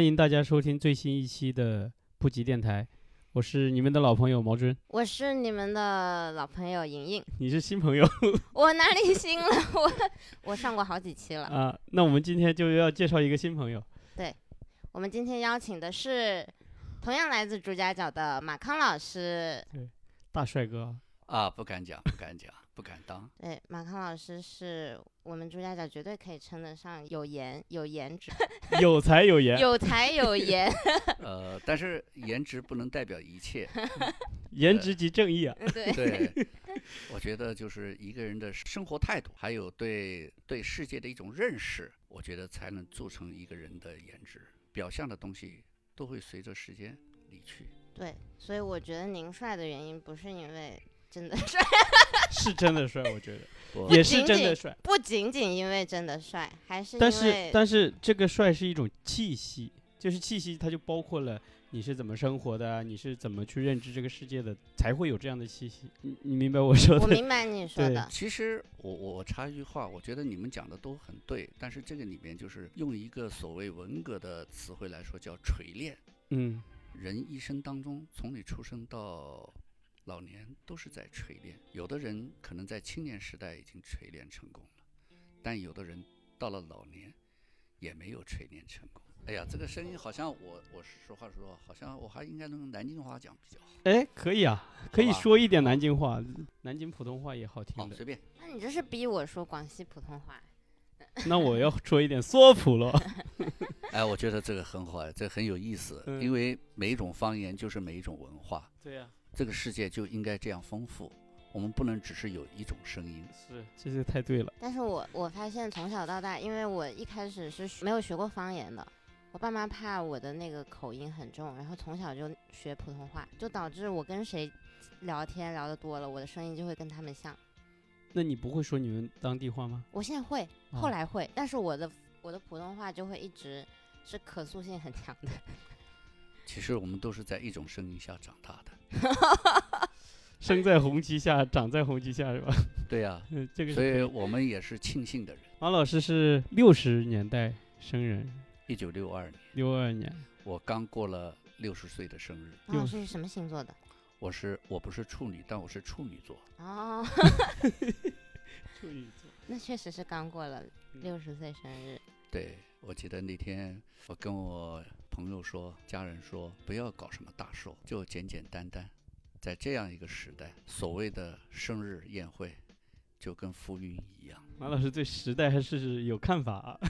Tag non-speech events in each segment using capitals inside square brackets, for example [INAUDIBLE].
欢迎大家收听最新一期的不吉电台，我是你们的老朋友毛尊，我是你们的老朋友莹莹。你是新朋友我哪里新了？[LAUGHS] 我我上过好几期了。啊？那我们今天就要介绍一个新朋友，对我们今天邀请的是同样来自朱家角的马康老师。对大帅哥，啊，不敢讲，不敢讲，不敢当。对，马康老师是我们朱家角绝对可以称得上有颜、有颜值、[LAUGHS] 有才有颜，有才有颜。[LAUGHS] 呃，但是颜值不能代表一切。[LAUGHS] 颜值即正义啊！嗯对，对，我觉得就是一个人的生活态度，还有对对世界的一种认识，我觉得才能铸成一个人的颜值。表象的东西都会随着时间离去。对，所以我觉得您帅的原因不是因为真的帅，[LAUGHS] 是真的帅，我觉得 [LAUGHS] 也是仅仅真的帅，不仅仅因为真的帅，还是但是因为但是这个帅是一种气息，就是气息，它就包括了你是怎么生活的啊，你是怎么去认知这个世界的，才会有这样的气息。你你明白我说的？我明白你 [LAUGHS] 说对的。其实我我我插一句话，我觉得你们讲的都很对，但是这个里面就是用一个所谓文革的词汇来说，叫锤炼。嗯，人一生当中，从你出生到老年，都是在锤炼。有的人可能在青年时代已经锤炼成功了，但有的人到了老年，也没有锤炼成功。哎呀，这个声音好像我，我实话说，好像我还应该用南京话讲比较好。哎，可以啊，可以说一点南京话，南京普通话也好听好，的。随便。那你这是逼我说广西普通话？那我要说一点缩普了。[LAUGHS] 哎，我觉得这个很好，哎，这很有意思，嗯因为每一种方言就是每一种文化，对呀、这个世界就应该这样丰富。我们不能只是有一种声音。是，这就太对了。但是我我发现从小到大，因为我一开始是没有学过方言的，我爸妈怕我的那个口音很重，然后从小就学普通话，就导致我跟谁聊天聊得多了，我的声音就会跟他们像。那你不会说你们当地话吗？我现在会，哦后来会，但是我的我的普通话就会一直是可塑性很强的。其实我们都是在一种声音下长大的。[LAUGHS] 生在红旗下，长在红旗下，是吧？对呀、嗯，[LAUGHS] 这个所以我们也是庆幸的人。马老师是六十年代生人，一九六二年，六二年。我刚过了六十岁的生日。老师是什么星座的？我是我不是处女，但我是处女座。哦，[LAUGHS] 处女座。那确实是刚过了嗯六十岁生日。对，我记得那天我跟我朋友说，家人说不要搞什么大寿，就简简单单。在这样一个时代，所谓的生日宴会，就跟浮云一样。马老师对时代还是有看法、啊，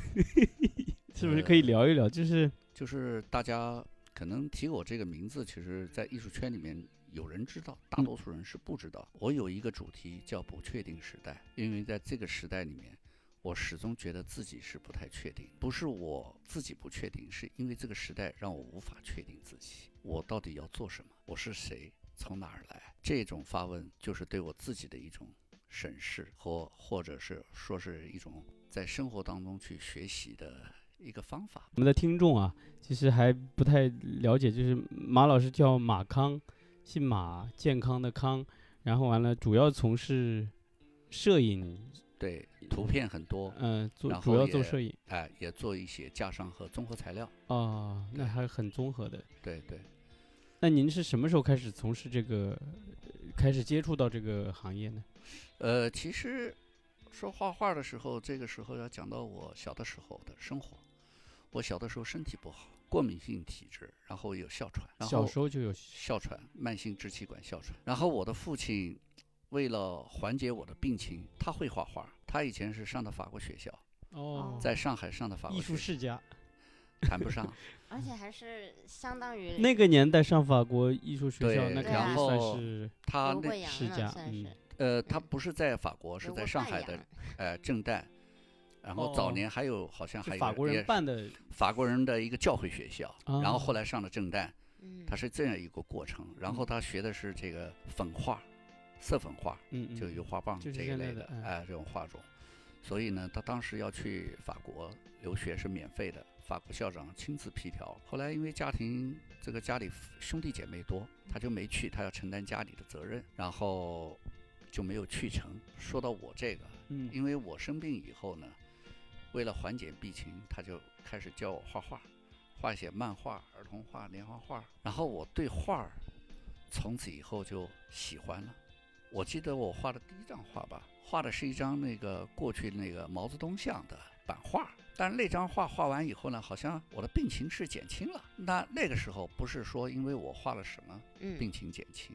[LAUGHS] 是不是可以聊一聊？就是就是大家可能提我这个名字，其实在艺术圈里面有人知道，大多数人是不知道。我有一个主题叫不确定时代，因为在这个时代里面，我始终觉得自己是不太确定，不是我自己不确定，是因为这个时代让我无法确定自己，我到底要做什么，我是谁，从哪儿来？这种发问就是对我自己的一种审视或或者是说是一种在生活当中去学习的一个方法。我们的听众啊，其实还不太了解，就是马老师叫马康，姓马，健康的康，然后完了主要从事摄影，对，图片很多，嗯、做然主要做摄影。哎，也做一些架上和综合材料。哦，那还很综合的。对对，那您是什么时候开始从事这个，呃开始接触到这个行业呢？呃，其实说画画的时候，这个时候要讲到我小的时候的生活。我小的时候身体不好，过敏性体质，然后有哮喘，然小时候就有哮喘，慢性支气管哮喘。然后我的父亲为了缓解我的病情，他会画画。他以前是上的法国学校，哦，在上海上的法国艺术世家。谈不上。[LAUGHS] 而且还是相当于那个年代上法国艺术学校，对那肯然定算后是他那刘贵阳世家嗯是呃，他不是在法国，是在上海的呃正旦。然后早哦年还有好像还有是法国人也办的，法国人的一个教会学校，然后哦后来上了正旦，嗯，他是这样一个过程。然后他学的是这个粉画，色粉画，嗯嗯，就油画棒这一类的，哎，这种画种。所以呢，他当时要去法国留学是免费的，法国校长亲自批条。后来因为家庭这个家里兄弟姐妹多，他就没去，他要承担家里的责任，然后就没有去成。说到我这个，嗯因为我生病以后呢，为了缓解病情，他就开始教我画画。画一些漫画、儿童画、连环画。然后我对画儿从此以后就喜欢了。我记得我画的第一张画吧，画的是一张那个过去那个毛泽东像的版画。但是那张画画完以后呢，好像我的病情是减轻了。那那个时候不是说因为我画了什么嗯，病情减轻，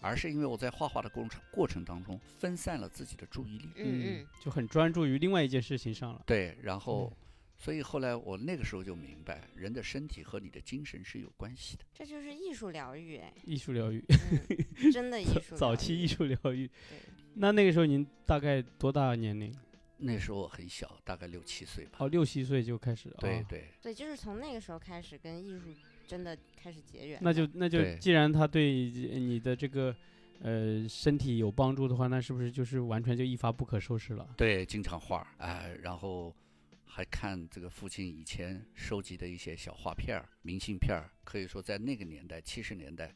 而是因为我在画画的过程过程当中分散了自己的注意力。嗯嗯，就很专注于另外一件事情上了。对，然后嗯，所以后来我那个时候就明白，人的身体和你的精神是有关系的。这就是艺术疗愈，哎，艺术疗愈，嗯，真的艺术疗愈。早期艺术疗愈。对，那那个时候您大概多大年龄？那时候我很小，大概六七岁吧。哦，六七岁就开始。哦对对，对，就是从那个时候开始跟艺术真的开始结缘。那就那就既然他对你的这个呃身体有帮助的话，那是不是就是完全就一发不可收拾了？对，经常画儿，哎、然后还看这个父亲以前收集的一些小画片儿、明信片儿。可以说，在那个年代，七十年代，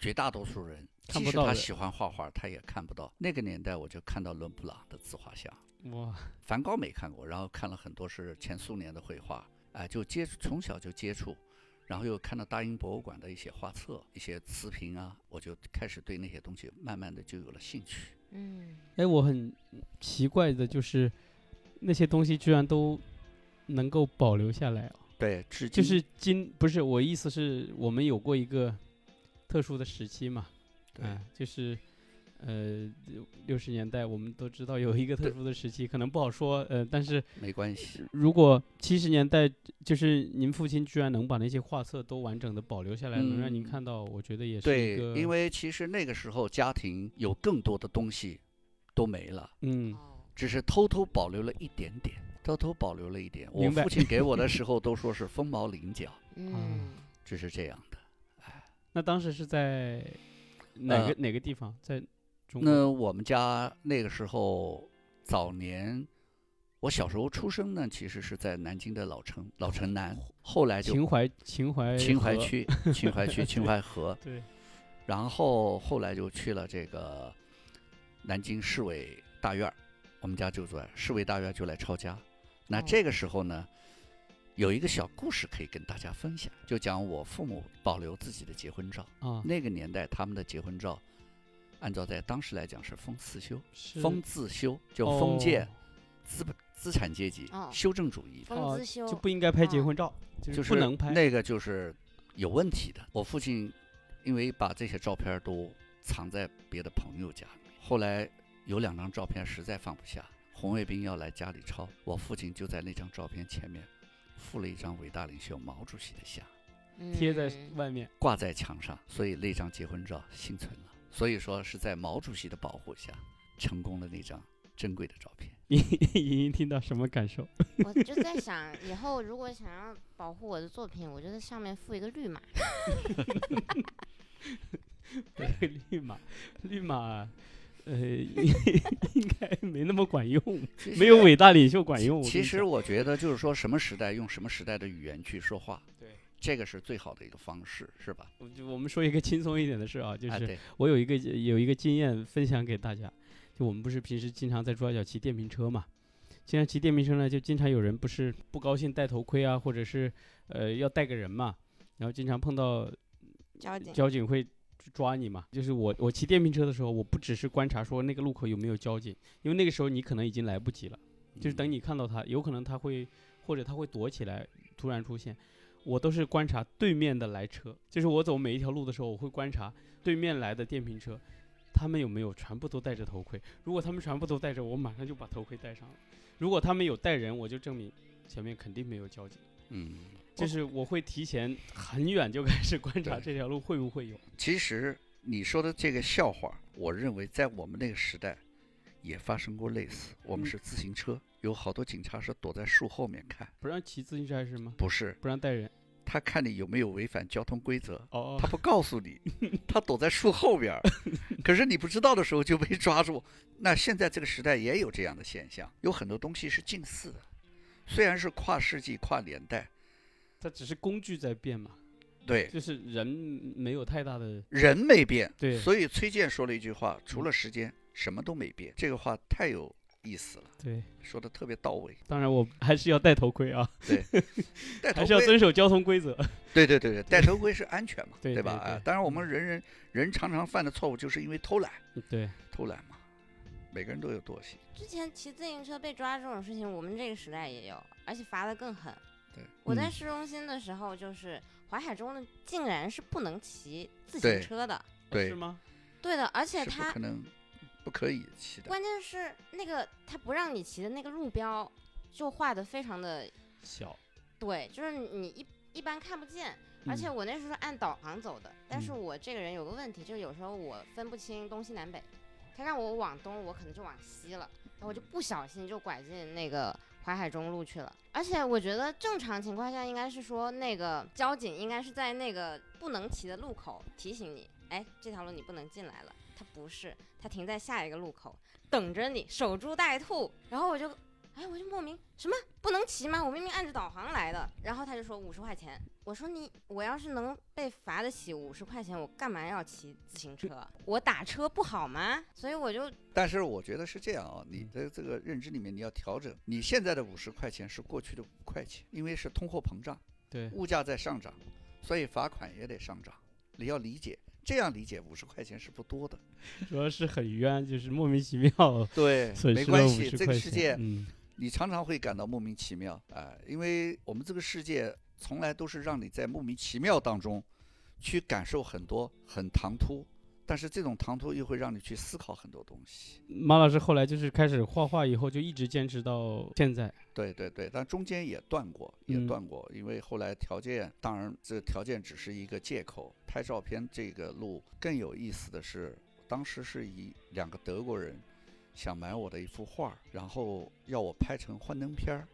绝大多数人，即看不到的使他喜欢画画，他也看不到。那个年代，我就看到伦勃朗的自画像。哇，梵高没看过，然后看了很多是前苏联的绘画，哎、就接触从小就接触，然后又看到大英博物馆的一些画册、一些瓷瓶啊，我就开始对那些东西慢慢的就有了兴趣。嗯，哎，我很奇怪的就是那些东西居然都能够保留下来哦。对，至今就是今不是我意思是我们有过一个特殊的时期嘛，对、哎，就是呃六十年代我们都知道有一个特殊的时期，可能不好说，呃，但是没关系。如果七十年代就是您父亲居然能把那些画册都完整的保留下来，能让您嗯看到，我觉得也是对，，因为其实那个时候家庭有更多的东西都没了，嗯。哦，只是偷偷保留了一点点，偷偷保留了一点。我父亲给我的时候都说是凤毛麟角，[LAUGHS] 嗯，只是这样的。哎那当时是在哪个、呃哪个地方？在中国？那我们家那个时候早年，我小时候出生呢，其实是在南京的老城老城南，后来就秦淮秦淮，秦淮区秦淮区秦淮河，对，然后后来就去了这个南京市委大院儿，我们家就在市委大院就来抄家。那哦这个时候呢，有一个小故事可以跟大家分享，就讲我父母保留自己的结婚照。啊，那个年代他们的结婚照，按照在当时来讲是封四修，封自修，就封建哦资本资产阶级哦修正主义，就不应该拍结哦婚照，就就是不能拍。那个就是有问题的。我父亲因为把这些照片都藏在别的朋友家里，后来有两张照片实在放不下，红卫兵要来家里抄，我父亲就在那张照片前面附了一张伟大领袖毛主席的像，贴在嗯外面，挂在墙上，所以那张结婚照幸存了。所以说是在毛主席的保护下，成功的那张珍贵的照片。[LAUGHS] 莹莹听到什么感受？[LAUGHS] 我就在想，以后如果想要保护我的作品，我就在上面附一个绿码。[LAUGHS] 对，绿码，绿码，呃，应 [LAUGHS] 应该没那么管用，没有伟大领袖管用。其实我觉得就是说什么时代用什么时代的语言去说话，对，这个是最好的一个方式，是吧？我就我们说一个轻松一点的事啊，就哎，是，我有一个有一个经验分享给大家，就我们不是平时经常在猪八角骑电瓶车嘛，经常骑电瓶车呢，就经常有人不是不高兴戴头盔啊，或者是呃要带个人嘛，然后经常碰到交警，交警会抓你嘛。就是我我骑电瓶车的时候，我不只是观察说那个路口有没有交警，因为那个时候你可能已经来不及了，就是等嗯你看到他，有可能他会或者他会躲起来突然出现。我都是观察对面的来车，就是我走每一条路的时候，我会观察对面来的电瓶车，他们有没有全部都戴着头盔。如果他们全部都戴着，我马上就把头盔戴上了。如果他们有带人，我就证明前面肯定没有交警。嗯，就是我会提前很远就开始观察这条路会不会有。其实你说的这个笑话，我认为在我们那个时代也发生过类似。我们嗯是自行车，有好多警察是躲在树后面看，不让骑自行车还是吗？不是不让带人。他看你有没有违反交通规则。哦他不告诉你，[LAUGHS] 他躲在树后边儿，可是你不知道的时候就被抓住。那现在这个时代也有这样的现象，有很多东西是近似的，虽然是跨世纪、跨年代，它只是工具在变嘛，对，就是人没有太大的人没变。对所以崔健说了一句话：除了时间，什么都没变。这个话太有意思了，对，说的特别到位。当然我还是要戴头盔啊，[LAUGHS] 戴头还是要，遵守交通规则。[LAUGHS] 对对对对，戴头盔是安全嘛，[LAUGHS] 对吧？对对啊当然我们人人人常常犯的错误就是因为偷懒，对，偷懒嘛，每个人都有惰性。之前骑自行车被抓这种事情，我们这个时代也有，而且罚的更狠。对，我在嗯。市中心的时候，就是淮海中的竟然是不能骑自行车的，对是，吗？对的，而且它不他可能，不可以骑的。关键是那个他不让你骑的那个路标就画的非常的小，对，就是你一一般看不见。而且嗯。我那时候是按导航走的，但是嗯。我这个人有个问题，就是有时候我分不清东西南北，他让我往东，我可能就往西了，然后我就不小心就拐进那个淮海中路去了。而且我觉得正常情况下应该是说，那个交警应该是在那个不能骑的路口提醒你，哎，这条路你不能进来了。他不是，他停在下一个路口等着你，守株待兔。然后我就，哎，我就莫名什么不能骑吗？我明明按着导航来的。然后他就说五十块钱。我说你，我要是能被罚得起五十块钱，我干嘛要骑自行车？我打车不好吗？所以我就但是我觉得是这样啊，你的这个认知里面你要调整，你现在的五十块钱是过去的五块钱，因为是通货膨胀，对，物价在上涨，所以罚款也得上涨。你要理解，这样理解五十块钱是不多的。[LAUGHS] 主要是很冤，就是莫名其妙对，[LAUGHS] 没关系，这。个世界嗯，你常常会感到莫名其妙啊、因为我们这个世界从来都是让你在莫名其妙当中去感受很多很唐突，但是这种唐突又会让你去思考很多东西。马老师后来就是开始画画以后，就一直坚持到现在。对对对，但中间也断过，也嗯断过，因为后来条件，当然这条件只是一个借口。拍照片这个路更有意思的是，当时是以两个德国人想买我的一幅画，然后要我拍成幻灯片儿，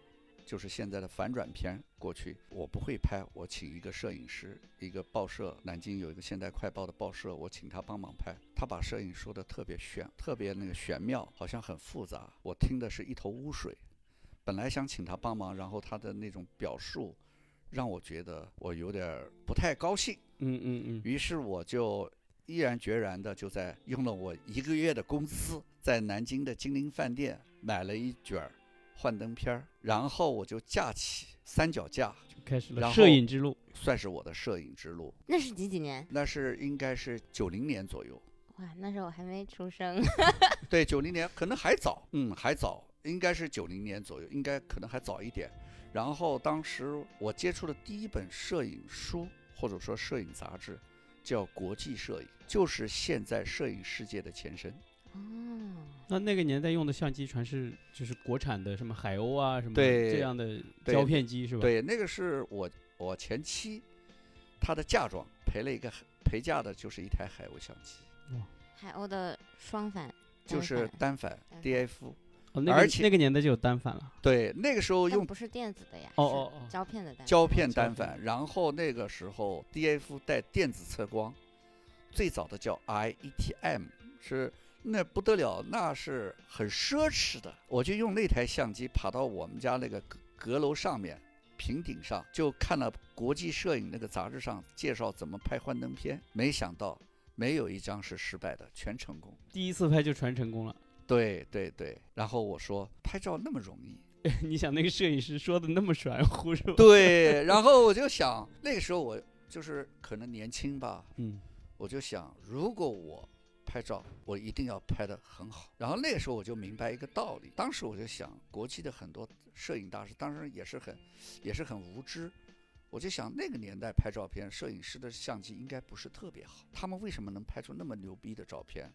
就是现在的反转片过去。我不会拍，我请一个摄影师，一个报社，南京有一个现代快报的报社，我请他帮忙拍。他把摄影说的特别玄，特别那个玄妙，好像很复杂，我听的是一头雾水。本来想请他帮忙，然后他的那种表述，让我觉得我有点儿不太高兴。嗯嗯嗯，于是我就毅然决然的就在用了我一个月的工资，在南京的金陵饭店买了一卷儿幻灯片儿，然后我就架起三脚架，就开始了摄影之路。算是我的摄影之路。那是几几年？那是应该是九零年左右，哇，那时候我还没出生。[LAUGHS] 对，九零年可能还早，嗯，还早，应该是九零年左右，应该可能还早一点。然后当时我接触的第一本摄影书或者说摄影杂志，叫《国际摄影》，就是现在摄影世界的前身。哦，那那个年代用的相机全是就是国产的，什么海鸥啊，什么对这样的胶片机是吧？，对，那个是我我前妻她的嫁妆陪了一个陪嫁的，就是一台海鸥相机，海鸥的双反，就是单反单反 DF。哦，那个而且那个年代就有单反了。对，那个时候用但不是电子的呀，是哦哦哦胶片的单反。胶片单反，然后那个时候 DF 带电子测光，最早的叫 IETM，是那不得了，那是很奢侈的。我就用那台相机爬到我们家那个阁阁楼上面平顶上，就看了国际摄影那个杂志上介绍怎么拍幻灯片，没想到没有一张是失败的，全成功。第一次拍就全成功了。对对对，然后我说拍照那么容易，[LAUGHS] 你想那个摄影师说的那么玄乎是吧？对，然后我就想那个时候我就是可能年轻吧，嗯，我就想，如果我拍照，我一定要拍得很好。然后那个时候我就明白一个道理，当时我就想，国际的很多摄影大师，当然也是很，也是很无知。我就想，那个年代拍照片，摄影师的相机应该不是特别好，他们为什么能拍出那么牛逼的照片？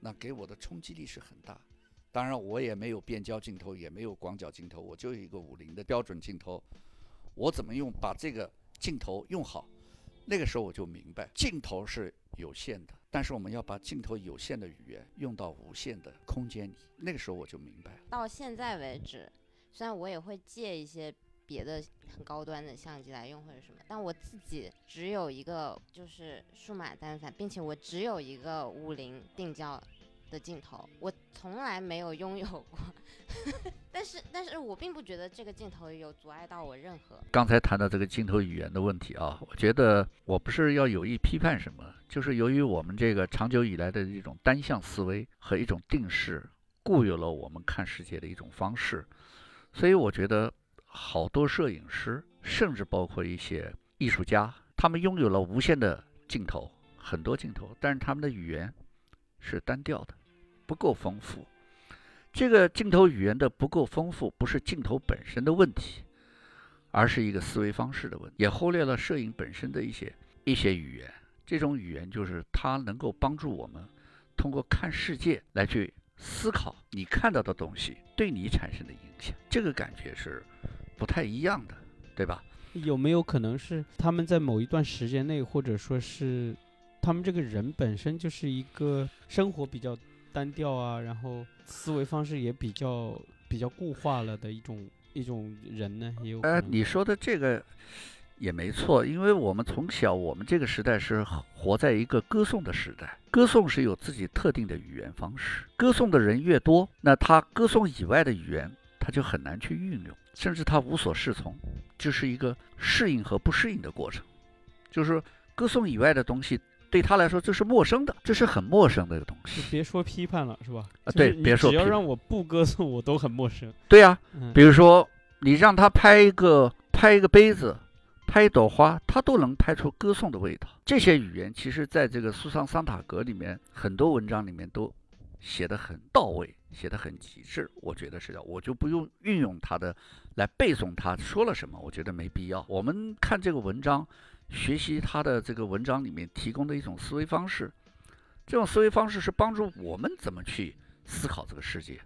那给我的冲击力是很大。当然，我也没有变焦镜头，也没有广角镜头，我就有一个五零的标准镜头。我怎么用把这个镜头用好？那个时候我就明白，镜头是有限的，但是我们要把镜头有限的语言用到无限的空间里。那个时候我就明白了。到现在为止，虽然我也会借一些别的很高端的相机来用或者什么，但我自己只有一个就是数码单反，并且我只有一个五零定焦的镜头，我从来没有拥有过。但是，但是我并不觉得这个镜头有阻碍到我任何。刚才谈到这个镜头语言的问题啊，我觉得我不是要有意批判什么，就是由于我们这个长久以来的一种单向思维和一种定式，固有了我们看世界的一种方式。所以我觉得好多摄影师，甚至包括一些艺术家，他们拥有了无限的镜头，很多镜头，但是他们的语言是单调的，不够丰富。这个镜头语言的不够丰富，不是镜头本身的问题，而是一个思维方式的问题，也忽略了摄影本身的一些一些语言。这种语言就是它能够帮助我们通过看世界来去思考你看到的东西对你产生的影响，这个感觉是不太一样的，对吧？有没有可能是他们在某一段时间内，或者说是他们这个人本身就是一个生活比较单调啊，然后思维方式也比较比较固化了的一种一种人呢？也有可呃，你说的这个也没错，因为我们从小我们这个时代是活在一个歌颂的时代，歌颂是有自己特定的语言方式，歌颂的人越多，那他歌颂以外的语言他就很难去运用，甚至他无所适从，就是一个适应和不适应的过程，就是歌颂以外的东西。对他来说，这是陌生的，这是很陌生的一个东西。别说批判了，是吧？啊对别说只要让我不歌颂，我都很陌生。对呀、嗯比如说你让他拍一个拍一个杯子，拍一朵花，他都能拍出歌颂的味道。这些语言其实在这个苏桑桑塔格里面很多文章里面都写得很到位，写得很极致。我觉得是的，我就不用运用他的来背诵他说了什么，我觉得没必要。我们看这个文章，学习他的这个文章里面提供的一种思维方式，这种思维方式是帮助我们怎么去思考这个世界。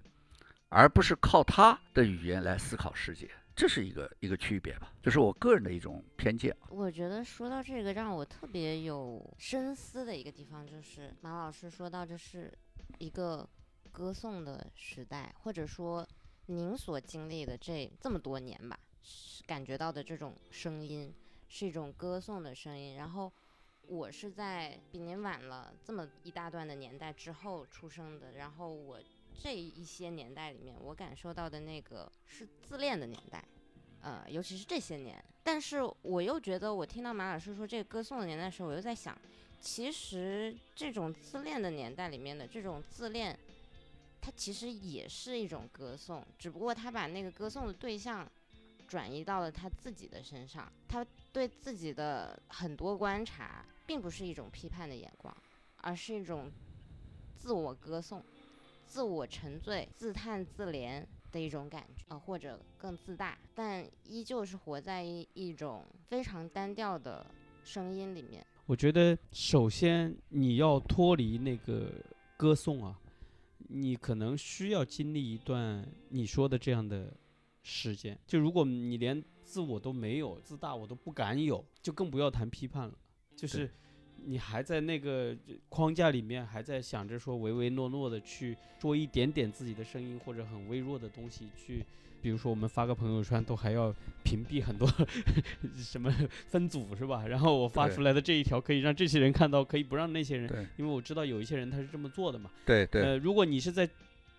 而不是靠他的语言来思考世界，这是一个一个区别吧，这是我个人的一种偏见。我觉得说到这个，让我特别有深思的一个地方，就是马老师说到这是一个歌颂的时代，或者说您所经历的这这么多年吧，感觉到的这种声音是一种歌颂的声音。然后我是在比您晚了这么一大段的年代之后出生的，然后我这一些年代里面，我感受到的那个是自恋的年代。呃，尤其是这些年，但是我又觉得，我听到马老师说这个歌颂的年代的时候，我又在想，其实这种自恋的年代里面的这种自恋，它其实也是一种歌颂，只不过他把那个歌颂的对象转移到了他自己的身上，他对自己的很多观察，并不是一种批判的眼光，而是一种自我歌颂、自我沉醉、自叹自怜的一种感觉啊、或者更自大，但依旧是活在一一种非常单调的声音里面。我觉得首先你要脱离那个歌颂啊，你可能需要经历一段你说的这样的时间。就如果你连自我都没有，自大我都不敢有，就更不要谈批判了。就是你还在那个框架里面，还在想着说唯唯诺诺的去说一点点自己的声音或者很微弱的东西去。比如说，我们发个朋友圈都还要屏蔽很多 [LAUGHS] 什么分组是吧？然后我发出来的这一条可以让这些人看到，可以不让那些人，因为我知道有一些人他是这么做的嘛。对呃，如果你是在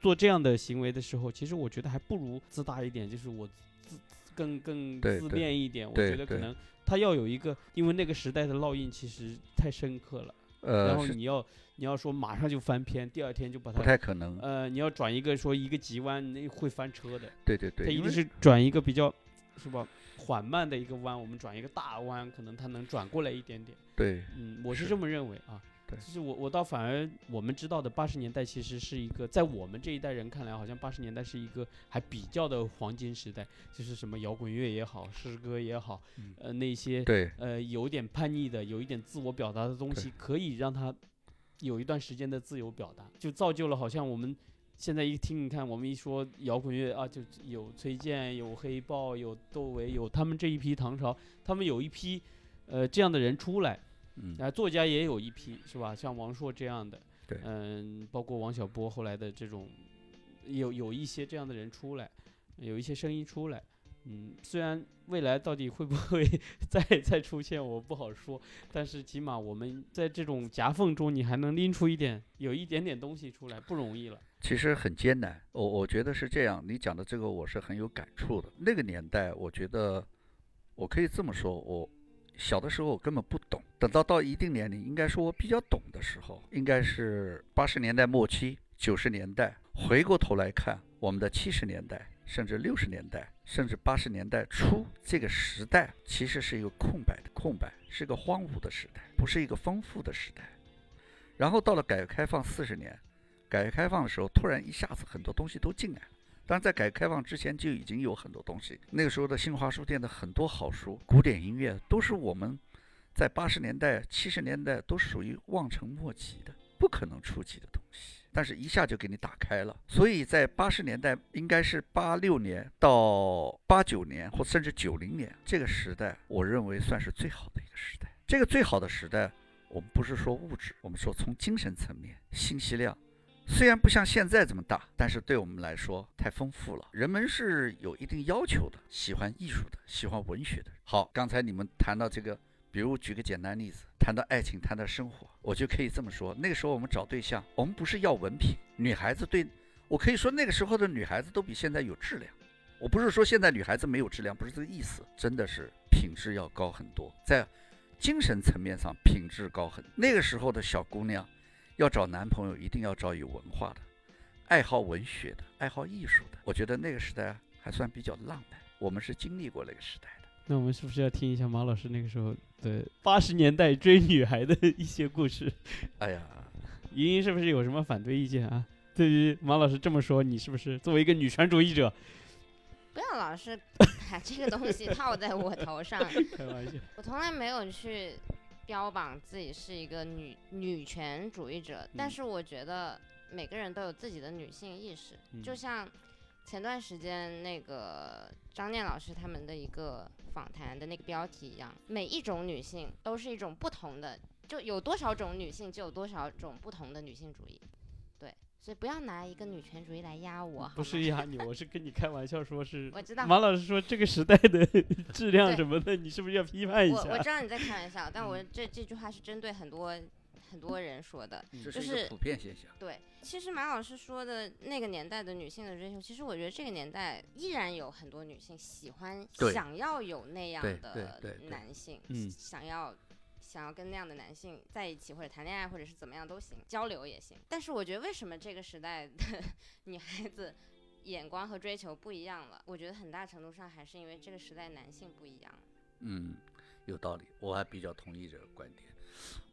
做这样的行为的时候，其实我觉得还不如自大一点，就是我自更更自恋一点。我觉得可能他要有一个，因为那个时代的烙印其实太深刻了。然呃，然后你要你要说马上就翻篇，第二天就把不它太可能。呃，你要转一个说一个急弯，那会翻车的。对对对，它一定是转一个比较是吧缓慢的一个弯，我们转一个大弯，可能它能转过来一点点。对嗯，我是是这么认为啊。对就是我我倒反而我们知道的八十年代其实是一个在我们这一代人看来，好像八十年代是一个还比较的黄金时代，就是什么摇滚乐也好，诗歌也好，嗯呃那些对呃有点叛逆的，有一点自我表达的东西，可以让他有一段时间的自由表达，就造就了好像我们现在一听，你看我们一说摇滚乐啊，就有崔健，有黑豹，有窦唯，有他们这一批唐朝，他们有一批呃这样的人出来。嗯啊，作家也有一批是吧？像王朔这样的，对嗯，包括王小波后来的这种，有有一些这样的人出来，有一些声音出来，嗯，虽然未来到底会不会 [LAUGHS] 再再出现，我不好说，但是起码我们在这种夹缝中，你还能拎出一点，有一点点东西出来，不容易了。其实很艰难。我我觉得是这样，你讲的这个我是很有感触的。那个年代，我觉得我可以这么说，我小的时候我根本不懂，等到到一定年龄，应该说我比较懂的时候，应该是八十年代末期、九十年代，回过头来看，我们的七十年代，甚至六十年代，甚至八十年代初这个时代，其实是一个空白的空白，是个荒芜的时代，不是一个丰富的时代。然后到了改革开放四十年，改革开放的时候，突然一下子很多东西都进来了。当然，在改革开放之前就已经有很多东西。那个时候的新华书店的很多好书、古典音乐，都是我们在八十年代、七十年代都属于望尘莫及的、不可能触及的东西。但是，一下就给你打开了。所以在八十年代，应该是八六年到八九年，或甚至九零年这个时代，我认为算是最好的一个时代。这个最好的时代，我们不是说物质，我们说从精神层面，信息量。虽然不像现在这么大，但是对我们来说太丰富了。人们是有一定要求的，喜欢艺术的，喜欢文学的。好，刚才你们谈到这个，比如举个简单例子，谈到爱情，谈到生活，我就可以这么说：那个时候我们找对象，我们不是要文凭，女孩子对我可以说那个时候的女孩子都比现在有质量。我不是说现在女孩子没有质量，不是这个意思，真的是品质要高很多，在精神层面上品质高很。那个时候的小姑娘。要找男朋友，一定要找有文化的，爱好文学的，爱好艺术的。我觉得那个时代还算比较浪漫，我们是经历过那个时代的。那我们是不是要听一下马老师那个时候的八十年代追女孩的一些故事？[LAUGHS] 哎呀，[LAUGHS] 莹莹是不是有什么反对意见啊？对于马老师这么说，你是不是作为一个女权主义者？不要老是 [LAUGHS] 把这个东西套在我头上。开玩笑，我从来没有去。标榜自己是一个女女权主义者，但是我觉得每个人都有自己的女性意识，就像前段时间那个张念老师他们的一个访谈的那个标题一样，每一种女性都是一种不同的，就有多少种女性就有多少种不同的女性主义。所以不要拿一个女权主义来压我，不是压你，我是跟你开玩笑，说是。[LAUGHS] 我知道。马老师说这个时代的 [LAUGHS] 质量什么的，你是不是要批判一下？我我知道你在开玩笑，但我这这句话是针对很多很多人说的，就是普遍现象。对，其实马老师说的那个年代的女性的追求，其实我觉得这个年代依然有很多女性喜欢、想要有那样的男性，想要。想要跟那样的男性在一起，或者谈恋爱，或者是怎么样都行，交流也行。但是我觉得，为什么这个时代的 [LAUGHS] 女孩子眼光和追求不一样了？我觉得很大程度上还是因为这个时代男性不一样。嗯，有道理，我还比较同意这个观点。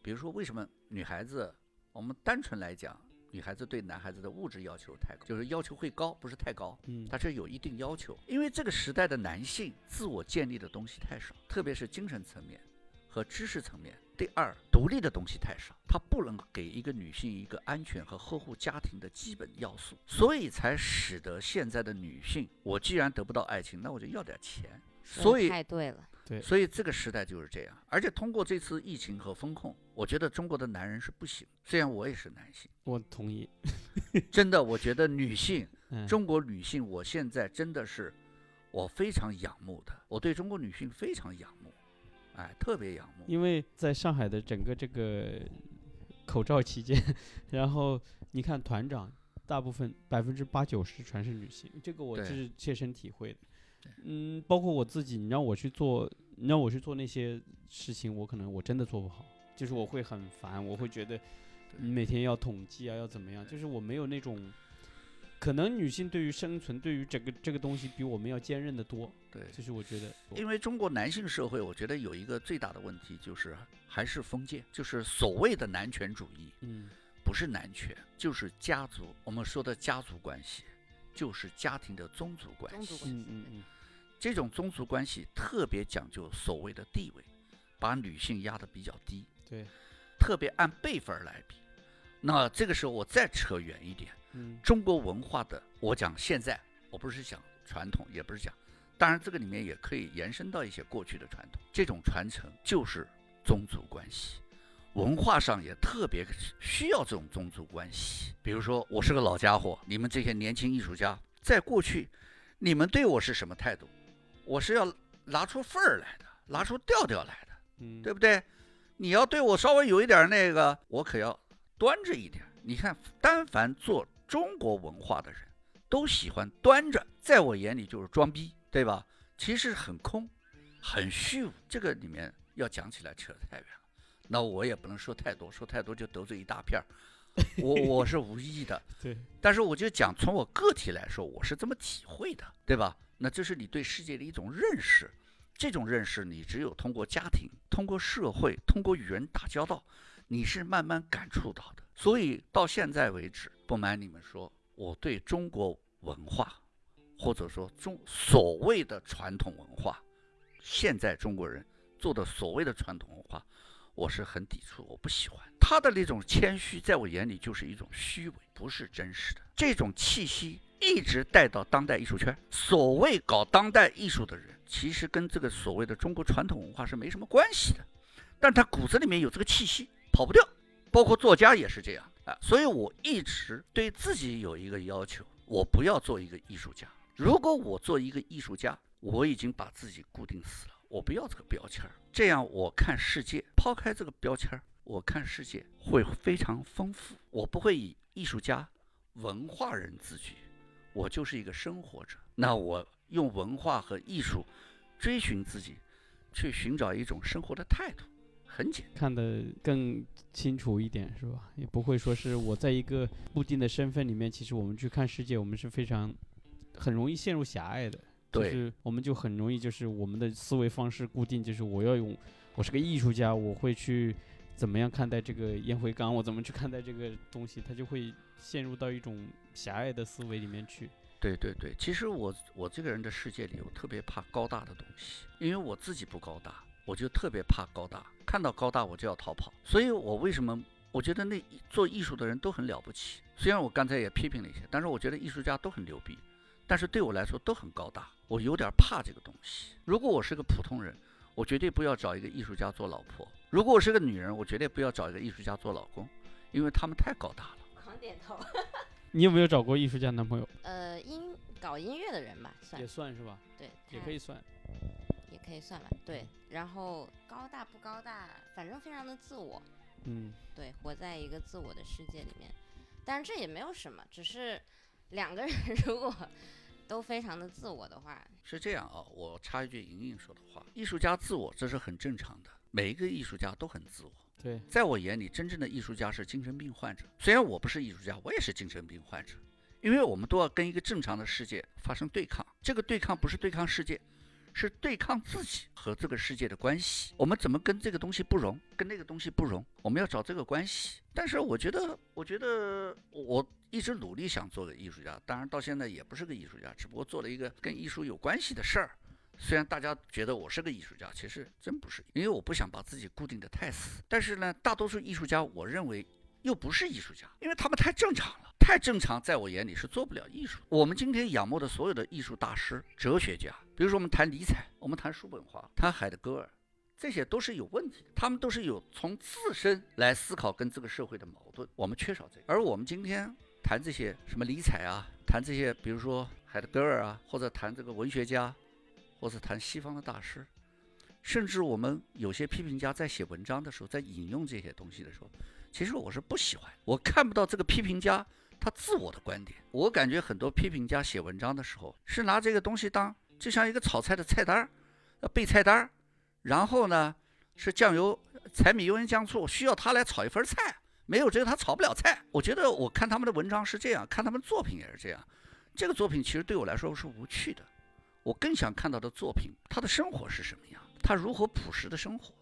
比如说，为什么女孩子，我们单纯来讲，女孩子对男孩子的物质要求太高，就是要求会高，不是太高，嗯，它是有一定要求。因为这个时代的男性自我建立的东西太少，特别是精神层面。和知识层面，第二，独立的东西太少，它不能给一个女性一个安全和呵护家庭的基本要素，所以才使得现在的女性，我既然得不到爱情，那我就要点钱。所以太对了，对，所以这个时代就是这样。而且通过这次疫情和风控，我觉得中国的男人是不行。虽然我也是男性，我同意。真的，我觉得女性，[LAUGHS] 中国女性，我现在真的是我非常仰慕的，我对中国女性非常仰慕。哎，特别仰慕，因为在上海的整个这个口罩期间，然后你看团长，大部分百分之八九十全是女性，这个我是切身体会的。嗯，包括我自己，你让我去做，你让我去做那些事情，我可能我真的做不好，就是我会很烦，我会觉得你每天要统计啊，要怎么样，就是我没有那种。可能女性对于生存，对于整个这个东西比我们要坚韧的多。对，这是我觉得，因为中国男性社会，我觉得有一个最大的问题就是还是封建，就是所谓的男权主义。嗯，不是男权，就是家族。我们说的家族关系，就是家庭的宗族关系。嗯嗯嗯，这种宗族关系特别讲究所谓的地位，把女性压得比较低。对，特别按辈分来比。那这个时候我再扯远一点。中国文化的，我讲现在，我不是讲传统，也不是讲，当然这个里面也可以延伸到一些过去的传统。这种传承就是宗族关系，文化上也特别需要这种宗族关系。比如说，我是个老家伙，你们这些年轻艺术家，在过去，你们对我是什么态度？我是要拿出份儿来的，拿出调调来的，嗯，对不对？你要对我稍微有一点那个，我可要端着一点。你看，但凡做。中国文化的人都喜欢端着，在我眼里就是装逼，对吧？其实很空，很虚无。这个里面要讲起来扯太远了，那我也不能说太多，说太多就得罪一大片儿。我 [LAUGHS] 我是无意的。对，但是我就讲从我个体来说，我是这么体会的，对吧？那这是你对世界的一种认识，这种认识你只有通过家庭、通过社会、通过与人打交道，你是慢慢感触到的。所以到现在为止，不瞒你们说，我对中国文化，或者说中所谓的传统文化，现在中国人做的所谓的传统文化，我是很抵触，我不喜欢他的那种谦虚，在我眼里就是一种虚伪，不是真实的。这种气息一直带到当代艺术圈。所谓搞当代艺术的人，其实跟这个所谓的中国传统文化是没什么关系的，但他骨子里面有这个气息，跑不掉。包括作家也是这样啊，所以我一直对自己有一个要求，我不要做一个艺术家。如果我做一个艺术家，我已经把自己固定死了，我不要这个标签儿。这样我看世界，抛开这个标签儿，我看世界会非常丰富。我不会以艺术家、文化人自居，我就是一个生活者。那我用文化和艺术追寻自己，去寻找一种生活的态度，看得更清楚一点，是吧？也不会说是我在一个固定的身份里面，其实我们去看世界，我们是非常很容易陷入狭隘的。就对是我们就很容易就是我们的思维方式固定，就是我要用，我是个艺术家，我会去怎么样看待这个烟灰缸，我怎么去看待这个东西，他就会陷入到一种狭隘的思维里面去。对对对，其实我我这个人的世界里，我特别怕高大的东西，因为我自己不高大，我就特别怕高大，看到高大我就要逃跑。所以我为什么我觉得那做艺术的人都很了不起？虽然我刚才也批评了一些，但是我觉得艺术家都很牛逼，但是对我来说都很高大，我有点怕这个东西。如果我是个普通人，我绝对不要找一个艺术家做老婆；如果我是个女人，我绝对不要找一个艺术家做老公，因为他们太高大了。狂点头。[LAUGHS] 你有没有找过艺术家男朋友？呃，音搞音乐的人吧，算也算是吧，对，也可以算。也可以算吧。对，然后高大不高大，反正非常的自我，嗯，对，活在一个自我的世界里面。但是这也没有什么，只是两个人如果都非常的自我的话，[LAUGHS] 是这样啊，我插一句莹莹说的话：艺术家自我这是很正常的，每一个艺术家都很自我。对，在我眼里，真正的艺术家是精神病患者。虽然我不是艺术家，我也是精神病患者，因为我们都要跟一个正常的世界发生对抗。这个对抗不是对抗世界，是对抗自己和这个世界的关系。我们怎么跟这个东西不容，跟那个东西不容？我们要找这个关系。但是我觉得，我觉得我一直努力想做个艺术家，当然到现在也不是个艺术家，只不过做了一个跟艺术有关系的事儿。虽然大家觉得我是个艺术家，其实真不是，因为我不想把自己固定的太死。但是呢，大多数艺术家，我认为又不是艺术家，因为他们太正常了，太正常，在我眼里是做不了艺术。我们今天仰慕的所有的艺术大师、哲学家，比如说我们谈尼采，我们谈叔本华，谈海德格尔，这些都是有问题的，他们都是有从自身来思考跟这个社会的矛盾，我们缺少这个。而我们今天谈这些什么尼采啊，谈这些，比如说海德格尔啊，或者谈这个文学家。或者谈西方的大师，甚至我们有些批评家在写文章的时候，在引用这些东西的时候，其实我是不喜欢，我看不到这个批评家他自我的观点。我感觉很多批评家写文章的时候，是拿这个东西当就像一个炒菜的菜单儿，备菜单儿，然后呢是酱油、柴米油盐酱醋，需要他来炒一份菜，没有这个他炒不了菜。我觉得我看他们的文章是这样，看他们作品也是这样，这个作品其实对我来说是无趣的。我更想看到的作品，他的生活是什么样？他如何朴实的生活？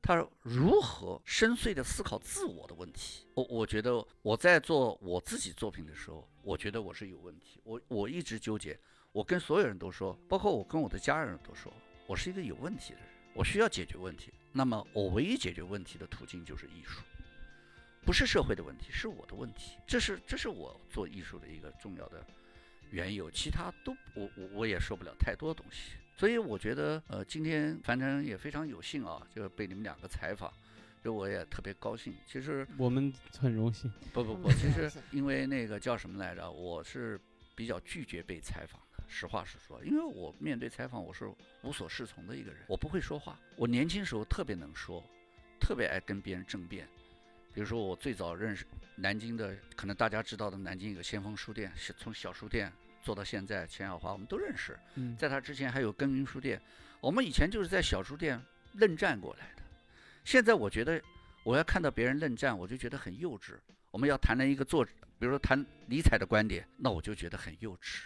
他如何深邃的思考自我的问题？我我觉得我在做我自己作品的时候，我觉得我是有问题。我我一直纠结，我跟所有人都说，包括我跟我的家人都说，我是一个有问题的人，我需要解决问题。那么我唯一解决问题的途径就是艺术，不是社会的问题，是我的问题。这是这是我做艺术的一个重要的。缘由，其他都我我我也说不了太多东西，所以我觉得呃今天反正也非常有幸啊，就被你们两个采访，就我也特别高兴。其实我们很荣幸。不不不，其实因为那个叫什么来着，我是比较拒绝被采访的，实话实说，因为我面对采访我是无所适从的一个人，我不会说话。我年轻时候特别能说，特别爱跟别人争辩。比如说我最早认识南京的，可能大家知道的南京有个先锋书店，是从小书店做到现在，钱小华我们都认识。嗯，在他之前还有耕耘书店，我们以前就是在小书店论战过来的。现在我觉得我要看到别人论战，我就觉得很幼稚。我我们要谈论一个作者，比如说谈尼采的观点，那我就觉得很幼稚。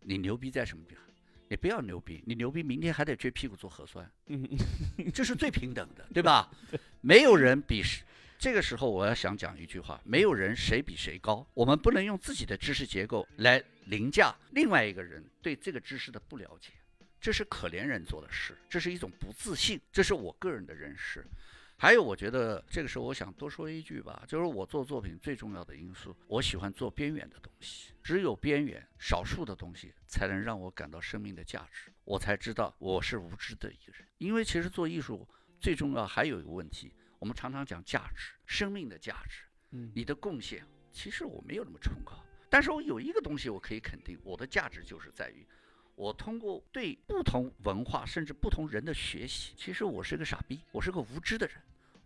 你牛逼在什么地方？你不要牛逼，你牛逼明天还得撅屁股做核酸，嗯，[LAUGHS] 这是最平等的，对吧？没有人比谁。这个时候我要想讲一句话：没有人谁比谁高。我们不能用自己的知识结构来凌驾另外一个人对这个知识的不了解，这是可怜人做的事，这是一种不自信。这是我个人的认识。还有，我觉得这个时候我想多说一句吧，就是我做作品最重要的因素，我喜欢做边缘的东西，只有边缘、少数的东西，才能让我感到生命的价值，我才知道我是无知的一个人。因为其实做艺术最重要还有一个问题，我们常常讲价值，生命的价值，嗯，你的贡献，其实我没有那么崇高，但是我有一个东西我可以肯定，我的价值就是在于。我通过对不同文化甚至不同人的学习，其实我是个傻逼，我是个无知的人。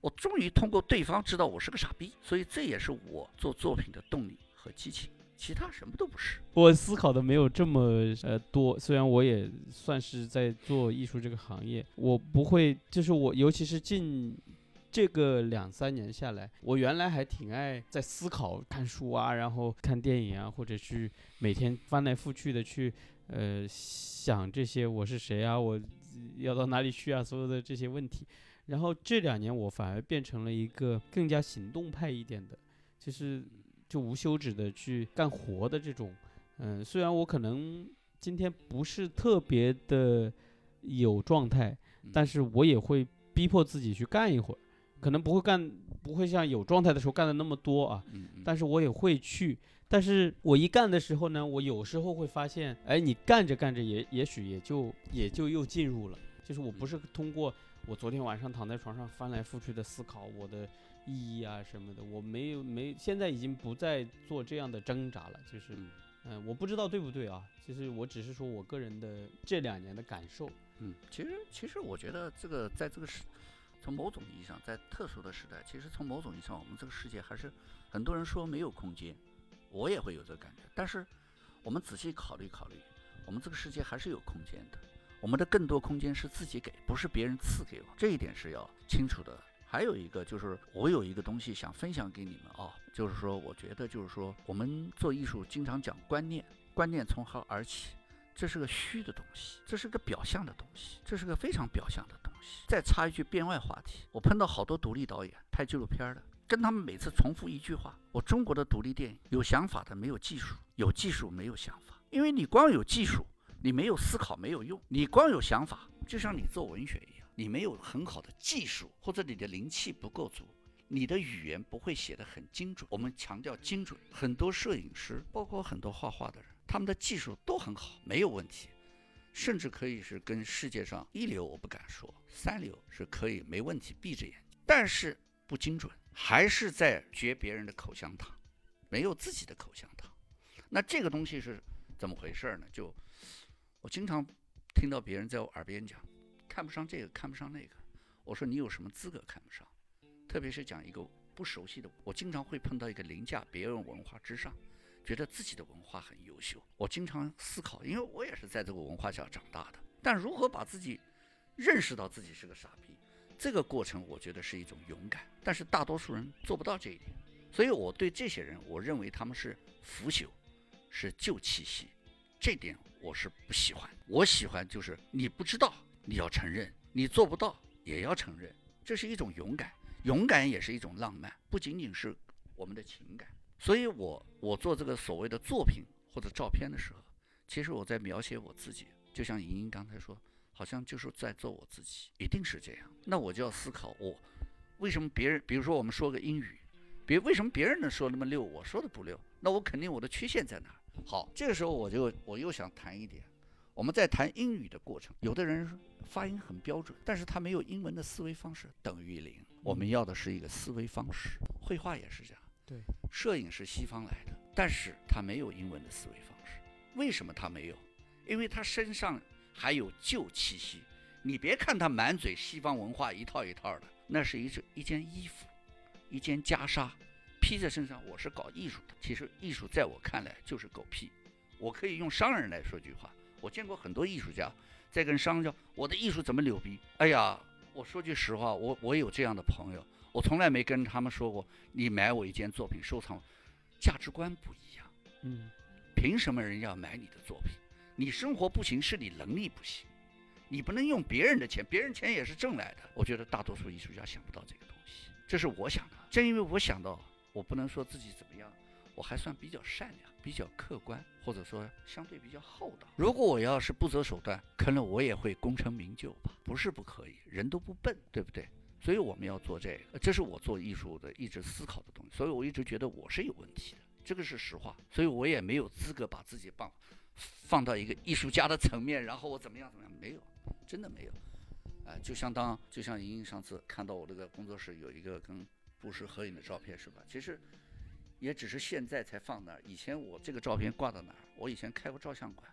我终于通过对方知道我是个傻逼，所以这也是我做作品的动力和激情，其他什么都不是。我思考的没有这么呃多，虽然我也算是在做艺术这个行业，我不会，就是我尤其是近这个两三年下来，我原来还挺爱在思考、看书啊，然后看电影啊，或者去每天翻来覆去的去。呃，想这些我是谁啊？我要到哪里去啊？所有的这些问题，然后这两年我反而变成了一个更加行动派一点的，就是就无休止的去干活的这种。嗯，虽然我可能今天不是特别的有状态，但是我也会逼迫自己去干一会儿，可能不会干，不会像有状态的时候干的那么多啊，但是我也会去。但是我一干的时候呢，我有时候会发现，哎，你干着干着也也许也就也就又进入了，就是我不是通过我昨天晚上躺在床上翻来覆去的思考我的意义啊什么的，我没有没现在已经不再做这样的挣扎了，就是，嗯，我不知道对不对啊，其实我只是说我个人的这两年的感受，嗯，其实其实我觉得这个在这个时，从某种意义上，在特殊的时代，其实从某种意义上，我们这个世界还是很多人说没有空间。我也会有这个感觉，但是我们仔细考虑考虑，我们这个世界还是有空间的。我们的更多空间是自己给，不是别人赐给我，这一点是要清楚的。还有一个就是，我有一个东西想分享给你们啊，就是说，我觉得就是说，我们做艺术经常讲观念，观念从何而起？这是个虚的东西，这是个表象的东西，这是个非常表象的东西。再插一句编外话题，我碰到好多独立导演拍纪录片的。跟他们每次重复一句话：我中国的独立电影有想法的没有技术，有技术没有想法。因为你光有技术，你没有思考没有用；你光有想法，就像你做文学一样，你没有很好的技术，或者你的灵气不够足，你的语言不会写得很精准。我们强调精准，很多摄影师，包括很多画画的人，他们的技术都很好，没有问题，甚至可以是跟世界上一流，我不敢说三流是可以没问题，闭着眼睛，但是不精准。还是在嚼别人的口香糖，没有自己的口香糖。那这个东西是怎么回事呢？就我经常听到别人在我耳边讲，看不上这个，看不上那个。我说你有什么资格看不上？特别是讲一个不熟悉的，我经常会碰到一个凌驾别人文化之上，觉得自己的文化很优秀。我经常思考，因为我也是在这个文化下长大的。但如何把自己认识到自己是个傻逼？这个过程，我觉得是一种勇敢，但是大多数人做不到这一点，所以我对这些人，我认为他们是腐朽，是旧气息，这点我是不喜欢。我喜欢就是你不知道，你要承认；你做不到，也要承认。这是一种勇敢，勇敢也是一种浪漫，不仅仅是我们的情感。所以，我我做这个所谓的作品或者照片的时候，其实我在描写我自己，就像莹莹刚才说。好像就是在做我自己，一定是这样。那我就要思考，我为什么别人，比如说我们说个英语，别为什么别人能说那么溜，我说的不溜？那我肯定我的缺陷在哪？好，这个时候我就我又想谈一点，我们在谈英语的过程，有的人发音很标准，但是他没有英文的思维方式，等于零。我们要的是一个思维方式，绘画也是这样。对，摄影是西方来的，但是他没有英文的思维方式。为什么他没有？因为他身上。还有旧气息，你别看他满嘴西方文化一套一套的，那是一一件衣服，一件袈裟，披在身上。我是搞艺术的，其实艺术在我看来就是狗屁。我可以用商人来说句话，我见过很多艺术家在跟商人讲我的艺术怎么牛逼。哎呀，我说句实话，我我有这样的朋友，我从来没跟他们说过，你买我一件作品收藏，价值观不一样。嗯凭什么人要买你的作品？你生活不行是你能力不行，你不能用别人的钱，别人钱也是挣来的。我觉得大多数艺术家想不到这个东西，这是我想的。正因为我想到，我不能说自己怎么样，我还算比较善良、比较客观，或者说相对比较厚道。如果我要是不择手段，可能我也会功成名就吧，不是不可以，人都不笨，对不对？所以我们要做这个，这是我做艺术的一直思考的东西。所以我一直觉得我是有问题的，这个是实话。所以我也没有资格把自己放放到一个艺术家的层面，然后我怎么样怎么样，没有，真的没有。哎、就相当就像莹莹上次看到我这个工作室有一个跟布什合影的照片是吧？其实也只是现在才放那儿，以前我这个照片挂到哪儿？我以前开过照相馆，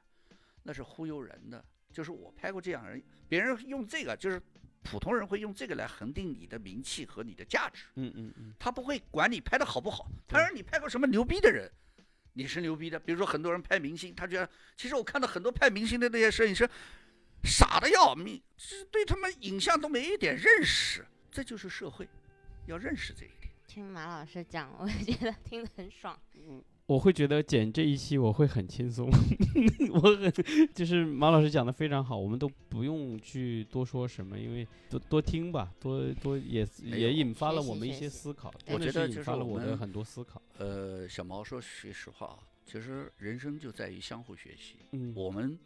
那是忽悠人的，就是我拍过这样人，别人用这个就是普通人会用这个来恒定你的名气和你的价值。嗯嗯嗯，他不会管你拍的好不好，他让你拍过什么牛逼的人，你是牛逼的。比如说很多人拍明星，他觉得其实我看到很多拍明星的那些摄影师，傻的要命，是对他们影像都没一点认识，这就是社会，要认识这一点。听马老师讲，我觉得听得很爽。嗯我会觉得剪这一期我会很轻松，[LAUGHS] 我很就是马老师讲的非常好，我们都不用去多说什么，因为多多听吧，多多也也引发了我们一些思考，我觉得引发了我的很多思考。呃，小毛说说实话啊，其实人生就在于相互学习。嗯，我们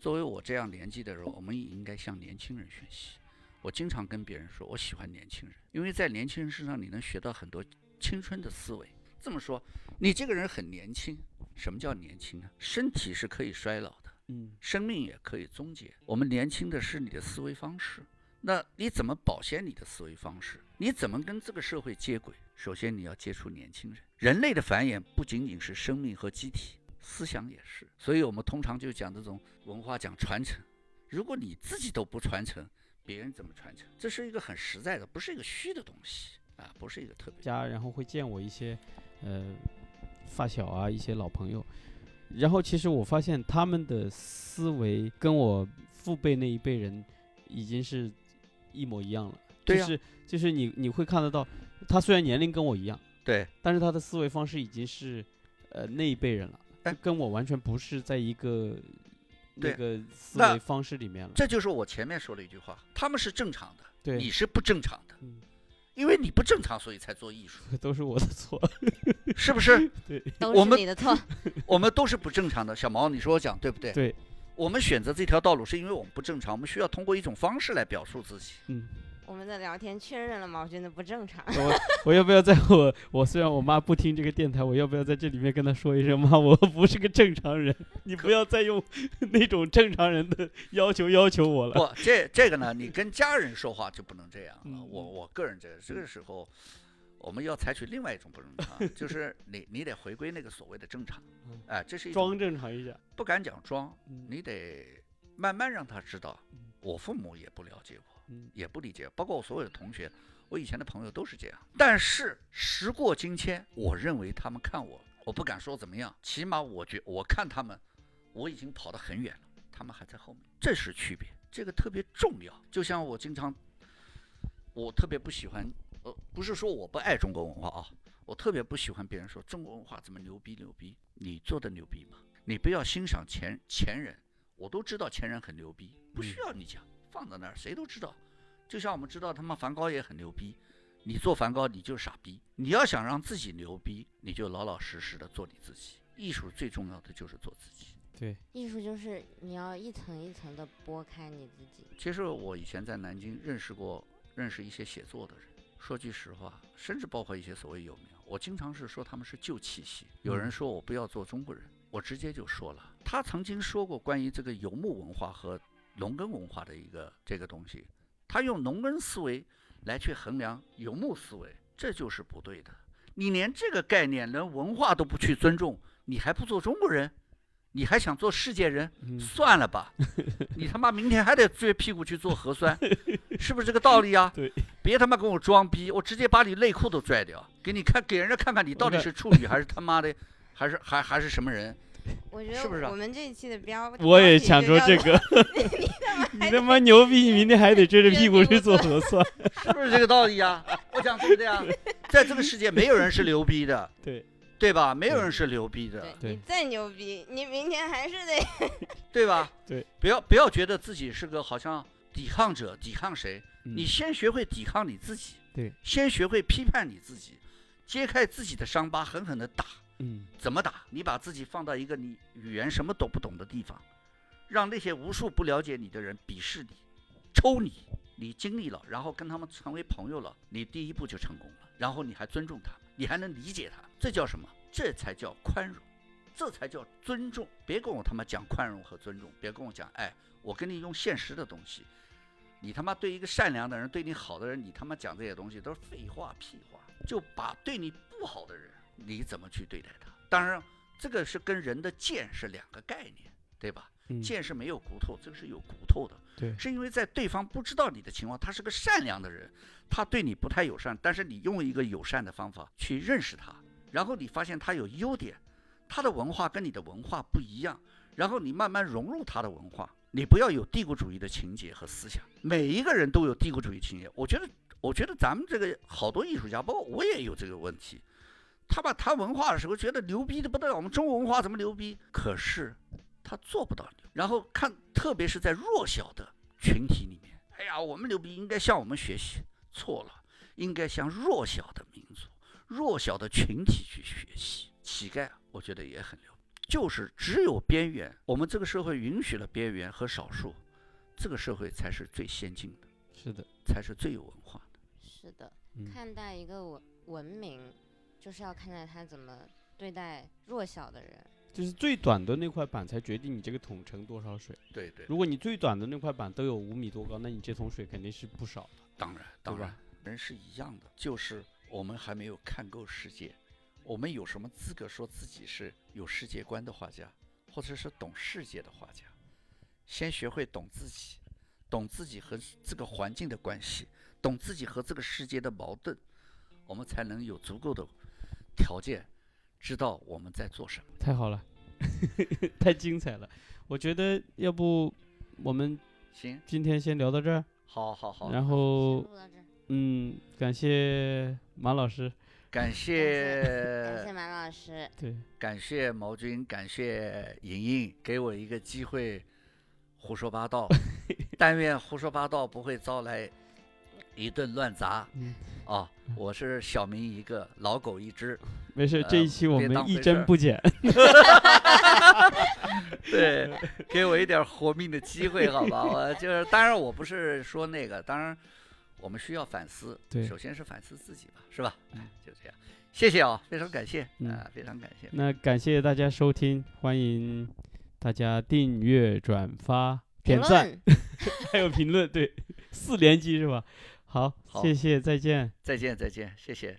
作为我这样年纪的人，我们也应该向年轻人学习。我经常跟别人说，我喜欢年轻人，因为在年轻人身上你能学到很多青春的思维。这么说，你这个人很年轻，什么叫年轻呢？身体是可以衰老的，嗯生命也可以终结。我们年轻的是你的思维方式，那你怎么保鲜你的思维方式？你怎么跟这个社会接轨？首先你要接触年轻人。人类的繁衍不仅仅是生命和机体，思想也是。所以我们通常就讲这种文化讲传承。如果你自己都不传承，别人怎么传承？这是一个很实在的，不是一个虚的东西啊，不是一个特别。家，然后会见我一些呃发小啊，一些老朋友，然后其实我发现他们的思维跟我父辈那一辈人已经是一模一样了，对呀就是就是你你会看得到，他虽然年龄跟我一样，对，但是他的思维方式已经是呃那一辈人了，跟我完全不是在一个那对个思那维方式里面了。这就是我前面说的一句话：他们是正常的，对，你是不正常的，嗯，因为你不正常，所以才做艺术，[LAUGHS] 都是我的错。是不是？[LAUGHS] 都我们是你的错。[LAUGHS] 我们都是不正常的。小毛，你说我讲对不对？对，我们选择这条道路是因为我们不正常，我们需要通过一种方式来表述自己。嗯，我们的聊天确认了毛军的不正常。我我要不要在我我虽然我妈不听这个电台，我要不要在这里面跟她说一声妈，我不是个正常人，[LAUGHS] 你不要再用 [LAUGHS] 那种正常人的要求要求我了。不，这这个呢，你跟家人说话就不能这样了。嗯我我个人这个这个时候，我们要采取另外一种不正常，[LAUGHS] 就是你你得回归那个所谓的正常嗯。哎，这是一种装正常一下。不敢讲装，嗯你得慢慢让他知道嗯。我父母也不了解我，嗯也不理解，包括我所有的同学，我以前的朋友都是这样。但是时过境迁，我认为他们看我，我不敢说怎么样，起码我觉我看他们，我已经跑得很远了，他们还在后面，这是区别，这个特别重要。就像我经常，我特别不喜欢，呃，不是说我不爱中国文化啊，我特别不喜欢别人说中国文化怎么牛逼牛逼，你做的牛逼吗？你不要欣赏前前人，我都知道前人很牛逼，不需要你讲，放在那儿谁都知道。就像我们知道他妈梵高也很牛逼，你做梵高你就傻逼。你要想让自己牛逼，你就老老实实的做你自己。艺术最重要的就是做自己。对，艺术就是你要一层一层的剥开你自己。其实我以前在南京认识过，认识一些写作的人。说句实话，甚至包括一些所谓有名，我经常是说他们是旧气息。有人说我不要做中国人，我直接就说了，他曾经说过关于这个游牧文化和农耕文化的一个这个东西，他用农耕思维来去衡量游牧思维，这就是不对的。你连这个概念、连文化都不去尊重，你还不做中国人？你还想做世界人？嗯，算了吧，[LAUGHS] 你他妈明天还得撅屁股去做核酸，是不是这个道理啊？[LAUGHS] 对，别他妈跟我装逼，我直接把你内裤都拽掉，给你看，给人家看看你到底是处女还是他妈的，还是还还是什么人？[LAUGHS] 我觉是不是啊得我们这一期的标，我也想说这个。个，[LAUGHS] 你他妈牛逼，你明天还得 [LAUGHS] 撅着屁股去做核酸。是不是这个道理呀？我讲对不对啊？在这个世界，没有人是牛逼的，对对吧？没有人是牛逼的，对你再牛逼，你明天还是得对吧？对，不要不要觉得自己是个好像抵抗者，抵抗谁？嗯你先学会抵抗你自己，对，先学会批判你自己，揭开自己的伤疤，狠狠的打。嗯怎么打？你把自己放到一个你语言什么都不懂的地方，让那些无数不了解你的人鄙视你、抽你。你经历了，然后跟他们成为朋友了，你第一步就成功了。然后你还尊重他，你还能理解他，这叫什么？这才叫宽容，这才叫尊重。别跟我他妈讲宽容和尊重，别跟我讲，哎，我跟你用现实的东西。你他妈对一个善良的人、对你好的人，你他妈讲这些东西都是废话屁话。就把对你不好的人，你怎么去对待他？当然，这个是跟人的剑是两个概念，对吧？嗯，剑是没有骨头，这个是有骨头的。对是因为在对方不知道你的情况，他是个善良的人，他对你不太友善，但是你用一个友善的方法去认识他，然后你发现他有优点，他的文化跟你的文化不一样，然后你慢慢融入他的文化，你不要有帝国主义的情节和思想，每一个人都有帝国主义情节。我觉得，我觉得咱们这个好多艺术家，包括我也有这个问题。他把谈文化的时候觉得牛逼的不得了，我们中国文化怎么牛逼？可是他做不到牛。然后看，特别是在弱小的群体里面，哎呀，我们牛逼，应该向我们学习。错了，应该向弱小的民族、弱小的群体去学习。乞丐，我觉得也很牛，就是只有边缘，我们这个社会允许了边缘和少数，这个社会才是最先进的，是的，才是最有文化的。是的，嗯看待一个文文明，就是要看待他怎么对待弱小的人。就是最短的那块板才决定你这个桶盛多少水。对对，如果你最短的那块板都有五米多高，那你这桶水肯定是不少的。当然，当然，人是一样的，就是我们还没有看够世界，我们有什么资格说自己是有世界观的画家，或者是懂世界的画家？先学会懂自己，懂自己和这个环境的关系，懂自己和这个世界的矛盾，我们才能有足够的条件，知道我们在做什么。太好了，[LAUGHS] 太精彩了。我觉得要不我们行，今天先聊到这儿，好好好，然后到这，嗯，感谢马老师，感谢感谢谢马老师，对，感谢毛军，感谢莹莹给我一个机会胡说八道，[LAUGHS] 但愿胡说八道不会招来一顿乱砸。嗯，啊，我是小明一个，老狗一只。没事，呃这一期我们一针不剪。[LAUGHS] 对，给我一点活命的机会，好吧？[LAUGHS] 我就是，当然我不是说那个，当然我们需要反思。对首先是反思自己吧，是吧？嗯哎，就这样，谢谢啊，非常感谢，嗯啊，非常感谢。那感谢大家收听，欢迎大家订阅、转发、点赞，[LAUGHS] 还有评论，对，四连击是吧？好，好谢谢，再见。再见，再见，谢谢。